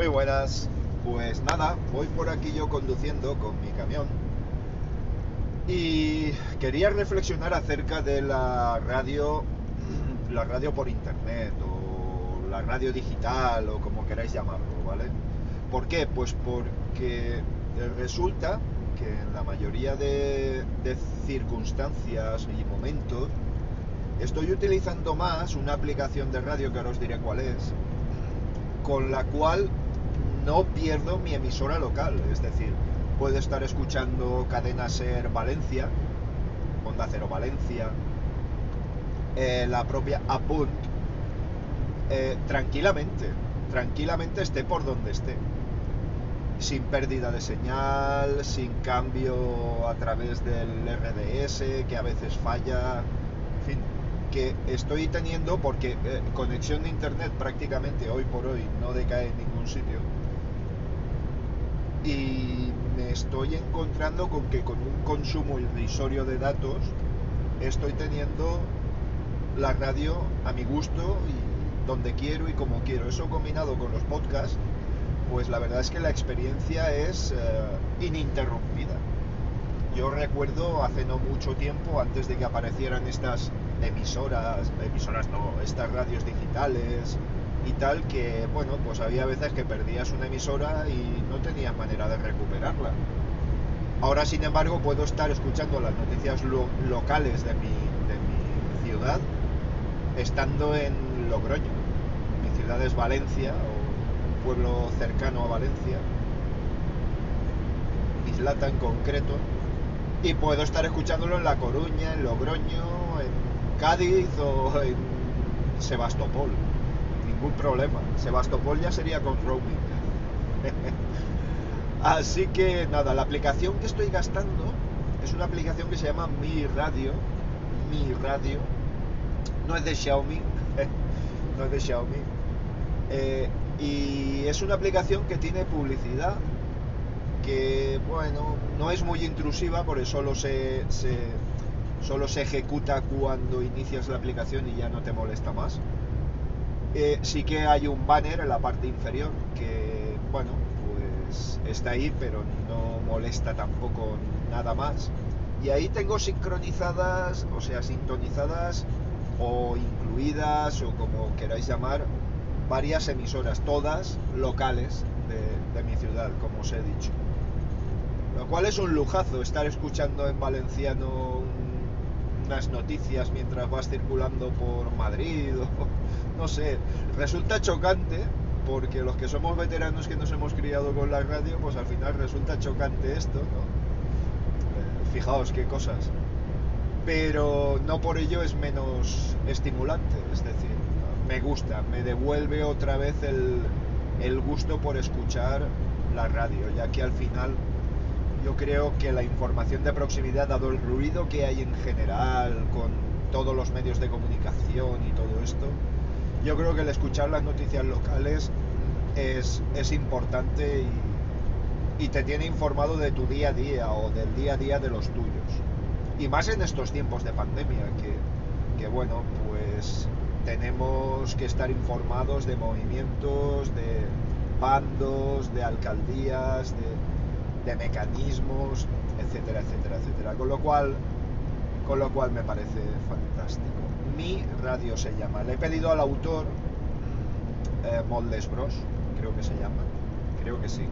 Muy buenas. Pues nada, voy por aquí yo conduciendo con mi camión y quería reflexionar acerca de la radio, la radio por internet o la radio digital o como queráis llamarlo, ¿vale? ¿Por qué? Pues porque resulta que en la mayoría de, de circunstancias y momentos estoy utilizando más una aplicación de radio que ahora os diré cuál es, con la cual no pierdo mi emisora local, es decir, puedo estar escuchando Cadena Ser Valencia, Onda Cero Valencia, eh, la propia Apunt, eh, tranquilamente, tranquilamente esté por donde esté, sin pérdida de señal, sin cambio a través del RDS, que a veces falla, en fin, que estoy teniendo porque eh, conexión de internet prácticamente hoy por hoy no decae en ningún sitio y me estoy encontrando con que con un consumo irrisorio de datos estoy teniendo la radio a mi gusto y donde quiero y como quiero. Eso combinado con los podcasts, pues la verdad es que la experiencia es eh, ininterrumpida. Yo recuerdo hace no mucho tiempo, antes de que aparecieran estas emisoras, emisoras no, estas radios digitales, y tal que, bueno, pues había veces que perdías una emisora y no tenías manera de recuperarla. Ahora, sin embargo, puedo estar escuchando las noticias locales de mi, de mi ciudad estando en Logroño. Mi ciudad es Valencia, o un pueblo cercano a Valencia, Islata en concreto, y puedo estar escuchándolo en La Coruña, en Logroño, en Cádiz o en Sebastopol ningún problema. Sebastopol ya sería con roaming. Así que nada, la aplicación que estoy gastando es una aplicación que se llama Mi Radio. Mi Radio. No es de Xiaomi. no es de Xiaomi. Eh, y es una aplicación que tiene publicidad que, bueno, no es muy intrusiva porque solo se, se, solo se ejecuta cuando inicias la aplicación y ya no te molesta más. Eh, sí que hay un banner en la parte inferior que, bueno, pues está ahí, pero no molesta tampoco nada más. Y ahí tengo sincronizadas, o sea, sintonizadas o incluidas o como queráis llamar, varias emisoras, todas locales de, de mi ciudad, como os he dicho. Lo cual es un lujazo estar escuchando en valenciano unas noticias mientras vas circulando por Madrid o, no sé, resulta chocante porque los que somos veteranos que nos hemos criado con la radio, pues al final resulta chocante esto, ¿no? Eh, fijaos qué cosas. Pero no por ello es menos estimulante, es decir, me gusta, me devuelve otra vez el, el gusto por escuchar la radio, ya que al final yo creo que la información de proximidad, dado el ruido que hay en general con todos los medios de comunicación y todo esto, yo creo que el escuchar las noticias locales es, es importante y, y, te tiene informado de tu día a día o del día a día de los tuyos. Y más en estos tiempos de pandemia, que, que bueno, pues tenemos que estar informados de movimientos, de bandos, de alcaldías, de, de mecanismos, etcétera, etcétera, etcétera. Con lo cual, con lo cual me parece fantástico. Mi radio se llama. Le he pedido al autor, eh, Moldes Bros, creo que se llama, creo que sí.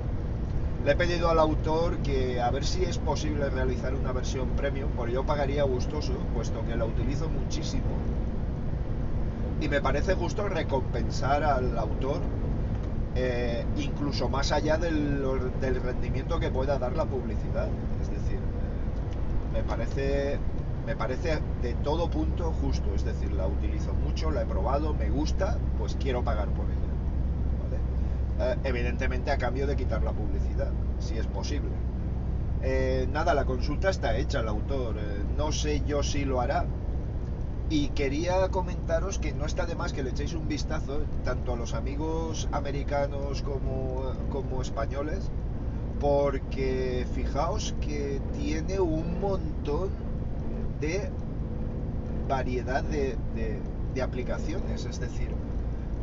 Le he pedido al autor que a ver si es posible realizar una versión premium, porque yo pagaría gustoso, puesto que la utilizo muchísimo. Y me parece justo recompensar al autor, eh, incluso más allá del, rendimiento que pueda dar la publicidad. Es decir, eh, me parece de todo punto justo, es decir, la utilizo mucho, la he probado, me gusta, pues quiero pagar por ella. Eh, evidentemente a cambio de quitar la publicidad, si es posible. Nada, la consulta está hecha, el autor, no sé yo si lo hará. Y quería comentaros que no está de más que le echéis un vistazo, tanto a los amigos americanos como, como españoles, porque fijaos que tiene un montón de variedad de, de, de aplicaciones, es decir,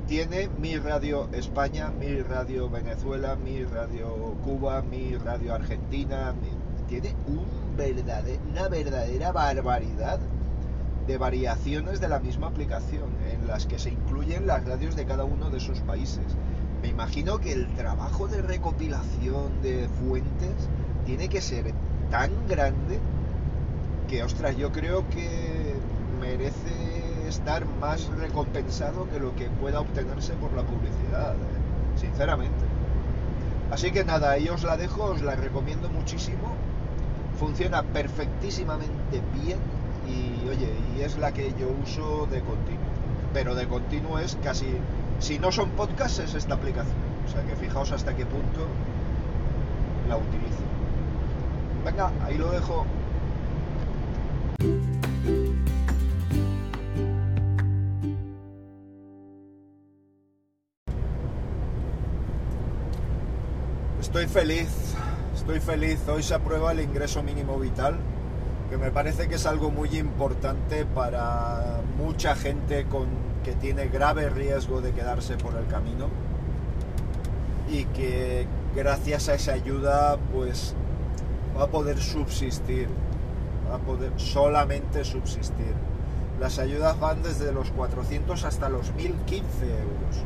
tiene mi radio España, mi radio Venezuela, mi radio Cuba, mi radio Argentina, tiene un una verdadera barbaridad de variaciones de la misma aplicación en las que se incluyen las radios de cada uno de esos países. Me imagino que el trabajo de recopilación de fuentes tiene que ser tan grande que, ostras, yo creo que merece estar más recompensado que lo que pueda obtenerse por la publicidad, ¿eh? sinceramente. Así que nada, ahí os la dejo, os la recomiendo muchísimo. Funciona perfectísimamente bien y oye, y es la que yo uso de continuo. Pero de continuo es casi, si no son podcasts es esta aplicación. O sea que fijaos hasta qué punto la utilizo. Venga, ahí lo dejo. Estoy feliz, estoy feliz. Hoy se aprueba el ingreso mínimo vital, que me parece que es algo muy importante para mucha gente con, que tiene grave riesgo de quedarse por el camino y que gracias a esa ayuda pues va a poder subsistir, va a poder solamente subsistir. Las ayudas van desde los 400 hasta los 1015 euros.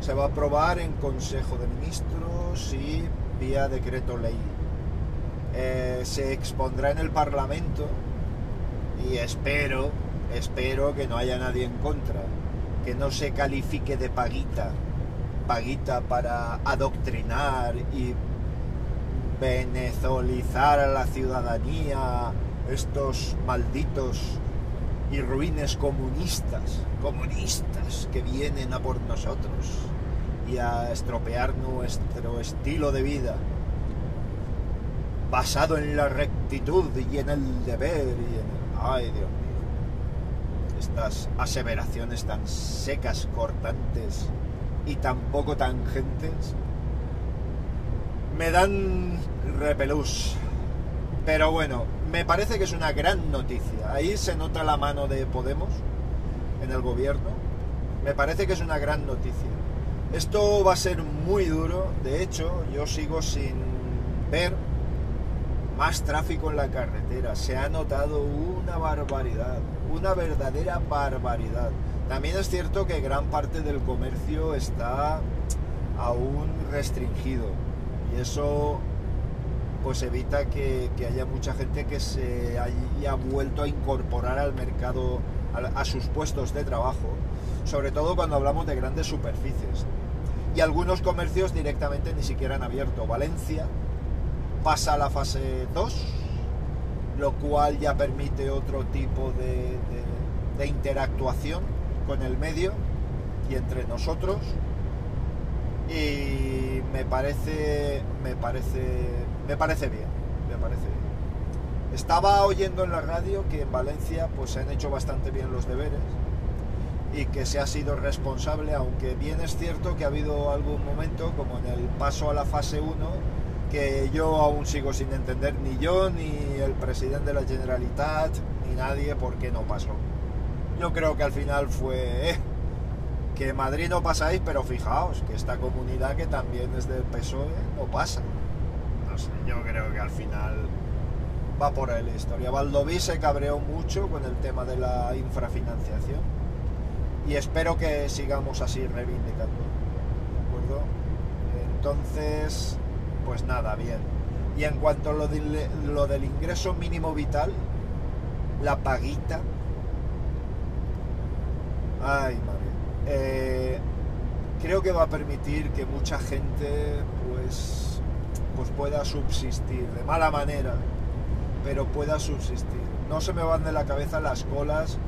Se va a aprobar en Consejo de Ministros y vía decreto ley. Eh, se expondrá en el Parlamento y espero, espero que no haya nadie en contra, que no se califique de paguita, paguita para adoctrinar y venezolizar a la ciudadanía, estos malditos y ruines comunistas, comunistas que vienen a por nosotros y a estropear nuestro estilo de vida basado en la rectitud y en el deber y en. Ay, Dios mío. Estas aseveraciones tan secas, cortantes y tan poco tangentes me dan repelús. Pero bueno, me parece que es una gran noticia. Ahí se nota la mano de Podemos en el gobierno. Me parece que es una gran noticia. Esto va a ser muy duro. De hecho, yo sigo sin ver más tráfico en la carretera. Se ha notado una barbaridad, una verdadera barbaridad. También es cierto que gran parte del comercio está aún restringido y eso pues evita que, haya mucha gente que se haya vuelto a incorporar al mercado, a, sus puestos de trabajo, sobre todo cuando hablamos de grandes superficies. Y algunos comercios directamente ni siquiera han abierto. Valencia pasa a la fase 2, lo cual ya permite otro tipo de, de interactuación con el medio y entre nosotros. Y me parece me parece me parece bien me parece estaba oyendo en la radio que en Valencia pues se han hecho bastante bien los deberes y que se ha sido responsable aunque bien es cierto que ha habido algún momento como en el paso a la fase 1 que yo aún sigo sin entender ni yo ni el presidente de la Generalitat ni nadie por qué no pasó yo creo que al final fue eh, que Madrid no pasáis, pero fijaos que esta comunidad que también es del PSOE no pasa. No sé, yo creo que al final va por ahí la historia. Valdoví se cabreó mucho con el tema de la infrafinanciación y espero que sigamos así reivindicando. ¿De acuerdo? Entonces, pues nada, bien. Y en cuanto a lo, lo del ingreso mínimo vital, la paguita. Ay, madre eh, creo que va a permitir que mucha gente pues, pues pueda subsistir de mala manera, pero pueda subsistir. No se me van de la cabeza las colas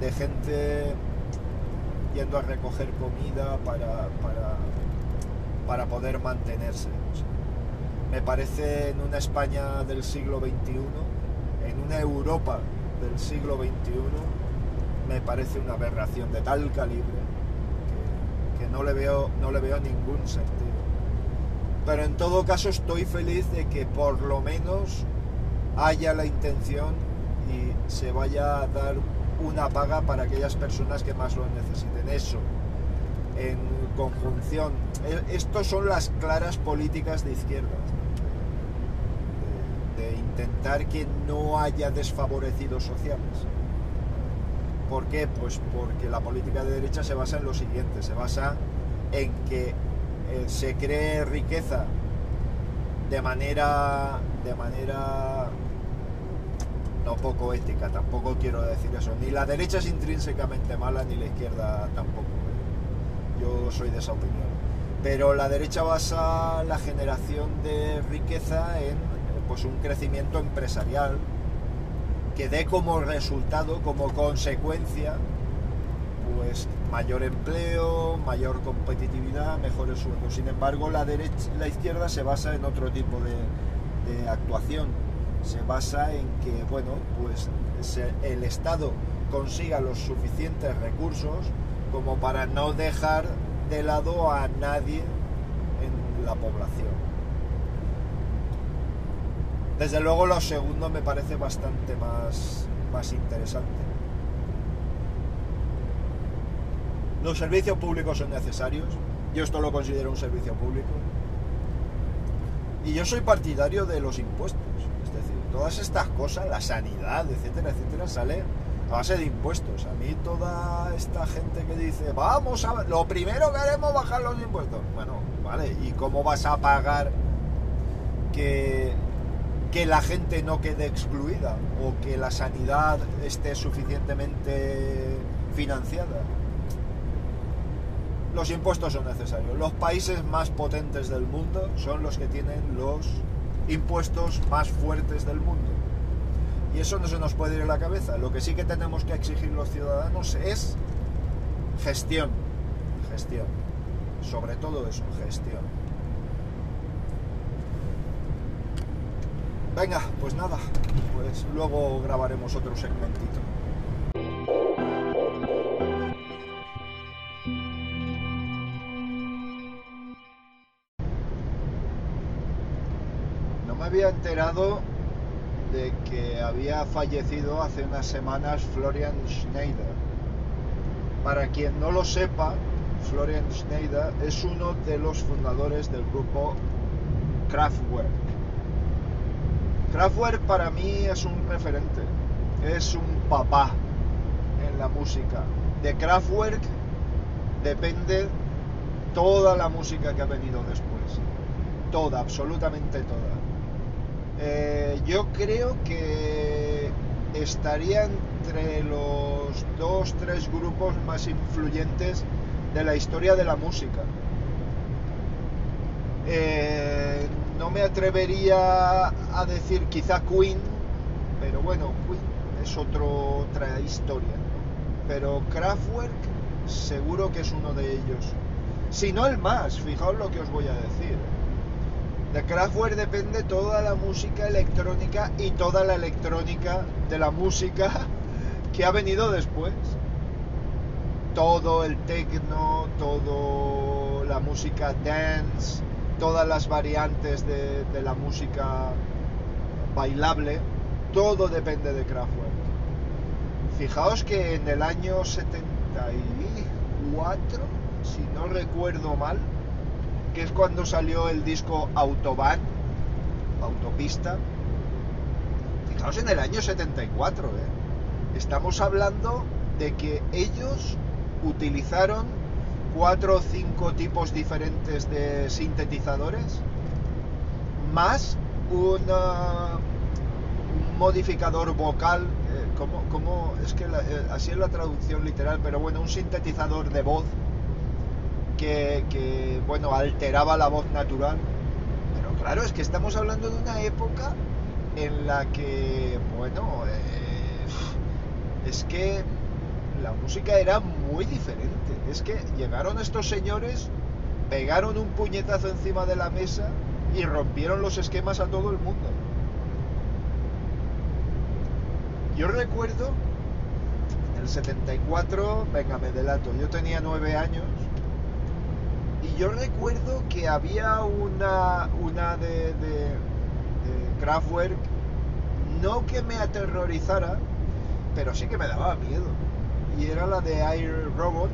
de gente yendo a recoger comida para, para, para poder mantenerse. Me parece en una España del siglo XXI, en una Europa del siglo XXI, me parece una aberración de tal calibre que, no, le veo, no le veo ningún sentido. Pero en todo caso estoy feliz de que por lo menos haya la intención y se vaya a dar una paga para aquellas personas que más lo necesiten. Eso, en conjunción. E- Estos son las claras políticas de izquierda. Intentar que no haya desfavorecidos sociales. ¿Por qué? Pues porque la política de derecha se basa en lo siguiente, se basa en que eh, se cree riqueza de manera de manera no poco ética, tampoco quiero decir eso. Ni la derecha es intrínsecamente mala, ni la izquierda tampoco. Yo soy de esa opinión. Pero la derecha basa la generación de riqueza en pues, un crecimiento empresarial que dé como resultado, como consecuencia, pues mayor empleo, mayor competitividad, mejores sueldos. Sin embargo, la, derecha, la izquierda se basa en otro tipo de, de actuación. Se basa en que, bueno, pues el Estado consiga los suficientes recursos como para no dejar de lado a nadie en la población. Desde luego lo segundo me parece bastante más, más interesante. Los servicios públicos son necesarios. Yo esto lo considero un servicio público. Y yo soy partidario de los impuestos. Es decir, todas estas cosas, la sanidad, etcétera, etcétera, sale a base de impuestos. A mí toda esta gente que dice, vamos a... Lo primero que haremos es bajar los impuestos. Bueno, vale. ¿Y cómo vas a pagar que, que la gente no quede excluida? O que la sanidad esté suficientemente financiada? los impuestos son necesarios. Los países más potentes del mundo son los que tienen los impuestos más fuertes del mundo. Y eso no se nos puede ir a la cabeza. Lo que sí que tenemos que exigir los ciudadanos es gestión. Gestión. Sobre todo eso, gestión. Venga, pues nada. Pues luego grabaremos otro segmentito. había enterado de que había fallecido hace unas semanas Florian Schneider. Para quien no lo sepa, Florian Schneider es uno de los fundadores del grupo Kraftwerk. Kraftwerk para mí es un referente, es un papá en la música. De Kraftwerk depende toda la música que ha venido después. Toda, absolutamente toda. Eh, yo creo que estaría entre los dos, tres grupos más influyentes de la historia de la música. Eh, no me atrevería a decir quizá Queen, pero bueno, Queen es otro, otra historia. Pero Kraftwerk seguro que es uno de ellos. Si no el más, fijaos lo que os voy a decir. De Kraftwerk depende toda la música electrónica y toda la electrónica de la música que ha venido después. Todo el techno, todo la música dance, todas las variantes de, la música bailable, todo depende de Kraftwerk. Fijaos que en el año 74, si no recuerdo mal, que es cuando salió el disco Autobahn, Autopista. Fijaos en el año 74, ¿eh? Estamos hablando de que ellos utilizaron cuatro o cinco tipos diferentes de sintetizadores, más un modificador vocal, eh, como, como, es que la, eh, así es la traducción literal, pero bueno, un sintetizador de voz que, que, bueno, alteraba la voz natural. Pero claro, es que estamos hablando de una época en la que, bueno, eh, es que la música era muy diferente. Es que llegaron estos señores, pegaron un puñetazo encima de la mesa y rompieron los esquemas a todo el mundo. Yo recuerdo en el 74, venga, me delato, yo tenía nueve años y yo recuerdo que había una, una de, de, de Kraftwerk, no que me aterrorizara, pero sí que me daba miedo. Y era la de Air Robot,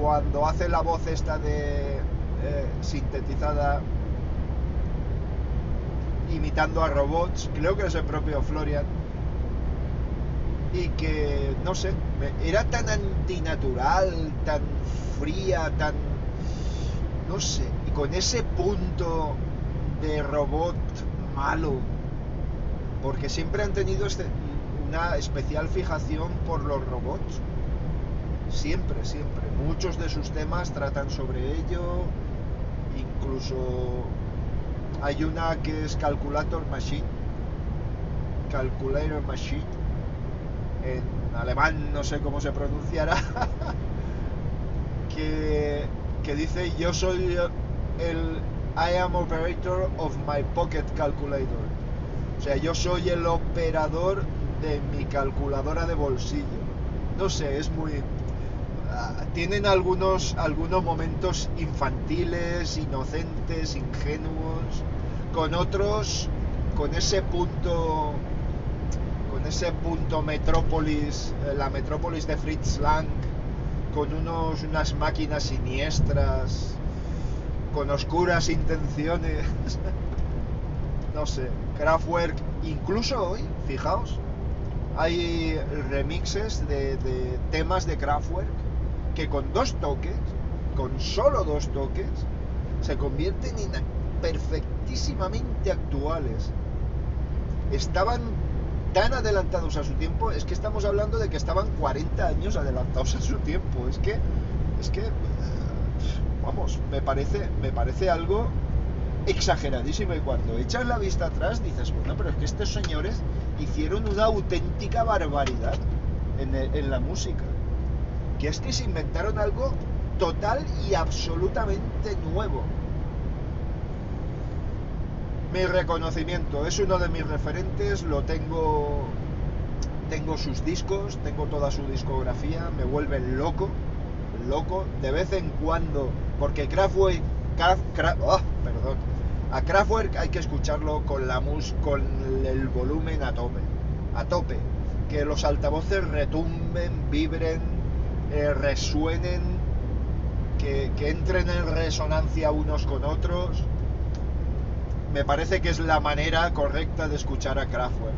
cuando hace la voz esta de eh, sintetizada imitando a robots, creo que es el propio Florian, y que, no sé, era tan antinatural, tan fría, tan, no sé, y con ese punto de robot malo, porque siempre han tenido este, una especial fijación por los robots, siempre, siempre, muchos de sus temas tratan sobre ello, incluso hay una que es Calculator Machine, Calculator Machine, en alemán no sé cómo se pronunciará, que, que dice yo soy el I am operator of my pocket calculator. O sea, yo soy el operador de mi calculadora de bolsillo. No sé, es muy... Ah, tienen algunos, algunos momentos infantiles, inocentes, ingenuos, con otros, con ese punto con ese punto metrópolis, eh, la metrópolis de Fritz Lang, con unos, unas máquinas siniestras, con oscuras intenciones. no sé, Kraftwerk, incluso hoy, fijaos, hay remixes de, de temas de Kraftwerk que con dos toques, con solo dos toques, se convierten en perfectísimamente actuales. Estaban tan adelantados a su tiempo, es que estamos hablando de que estaban 40 años adelantados a su tiempo. Es que, es que, eh, vamos, me parece, me parece algo exageradísimo. Y cuando echas la vista atrás dices, bueno, pero es que estos señores hicieron una auténtica barbaridad en, en la música. Que es que se inventaron algo total y absolutamente nuevo mi reconocimiento, es uno de mis referentes, lo tengo, tengo sus discos, tengo toda su discografía, me vuelve loco, loco, de vez en cuando, porque Kraftwerk, oh, perdón, a Kraftwerk hay que escucharlo con la mus, con el volumen a tope, a tope, que los altavoces retumben, vibren, eh, resuenen, que, que entren en resonancia unos con otros me parece que es la manera correcta de escuchar a Kraftwerk.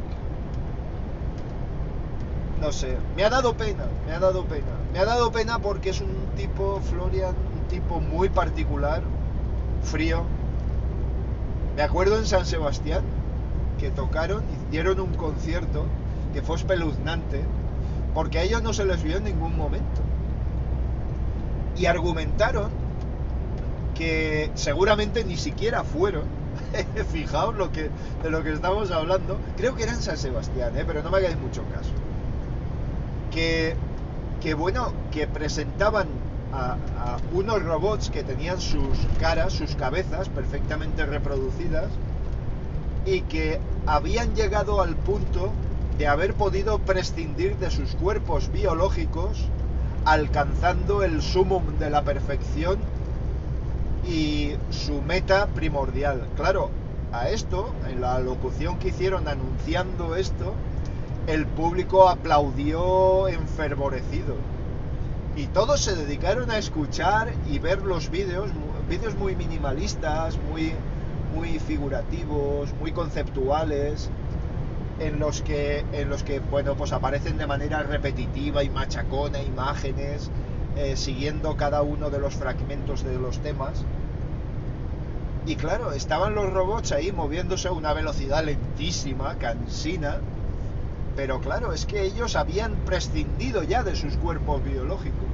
No sé, me ha dado pena, me ha dado pena. Me ha dado pena porque es un tipo, Florian, un tipo muy particular, frío. Me acuerdo en San Sebastián que tocaron, dieron un concierto que fue espeluznante, porque a ellos no se les vio en ningún momento. Y argumentaron que seguramente ni siquiera fueron Fijaos lo que, de lo que estamos hablando. Creo que era en San Sebastián, ¿eh? pero no me hagáis mucho caso. Que, que bueno, que presentaban a, unos robots que tenían sus caras, sus cabezas perfectamente reproducidas y que habían llegado al punto de haber podido prescindir de sus cuerpos biológicos alcanzando el sumum de la perfección y su meta primordial. Claro, a esto, en la locución que hicieron anunciando esto, el público aplaudió enfervorecido. Y todos se dedicaron a escuchar y ver los vídeos, vídeos muy minimalistas, muy, muy figurativos, muy conceptuales, en los que, en los que bueno, pues aparecen de manera repetitiva y machacona imágenes eh, siguiendo cada uno de los fragmentos de los temas. Y claro, estaban los robots ahí moviéndose a una velocidad lentísima, cansina, pero claro, es que ellos habían prescindido ya de sus cuerpos biológicos.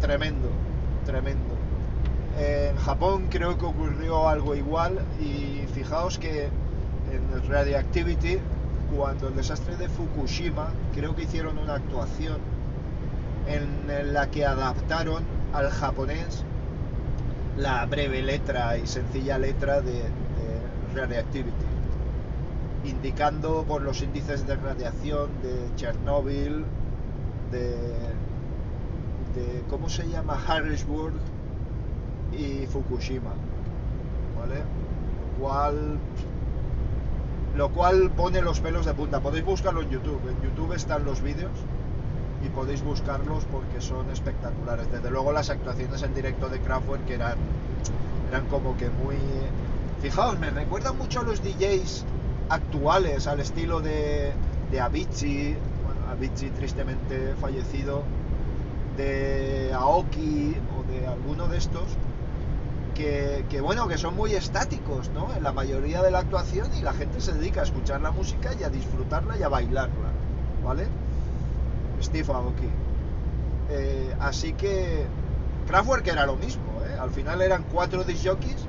Tremendo, tremendo. En Japón creo que ocurrió algo igual y fijaos que en Radioactivity, cuando el desastre de Fukushima, creo que hicieron una actuación en la que adaptaron al japonés la breve letra y sencilla letra de, de Radioactivity, indicando por los índices de radiación de Chernóbil, de, ¿cómo se llama? Harrisburg y Fukushima, ¿vale? Lo cual lo cual pone los pelos de punta. Podéis buscarlo en YouTube. En YouTube están los vídeos y podéis buscarlos porque son espectaculares. Desde luego las actuaciones en directo de Kraftwerk eran, eran como que muy... Fijaos, me recuerdan mucho a los DJs actuales, al estilo de, Avicii, bueno, Avicii tristemente fallecido, de Aoki o de alguno de estos, que, bueno, que son muy estáticos, ¿no? En la mayoría de la actuación y la gente se dedica a escuchar la música y a disfrutarla y a bailarla, ¿vale? Steve Aoki. Eh, así que Kraftwerk era lo mismo, ¿eh? Al final eran cuatro disjockeys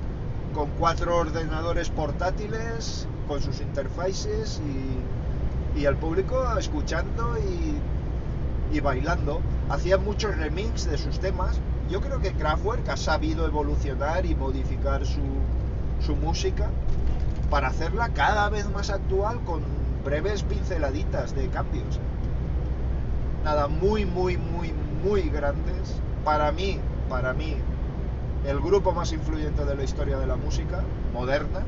con cuatro ordenadores portátiles, con sus interfaces y, y el público escuchando y, y bailando. Hacían muchos remix de sus temas. Yo creo que Kraftwerk ha sabido evolucionar y modificar su, su música para hacerla cada vez más actual con breves pinceladitas de cambios. Nada, muy, muy, muy, muy grandes. Para mí, para mí, el grupo más influyente de la historia de la música, moderna,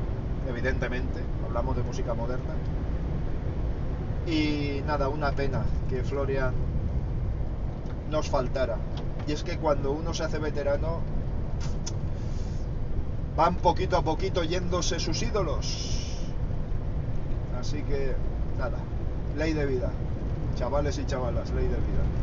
evidentemente, hablamos de música moderna. Y nada, una pena que Florian nos faltara. Y es que cuando uno se hace veterano, van poquito a poquito yéndose sus ídolos. Así que, nada, ley de vida. Chavales y chavalas, ley de vida.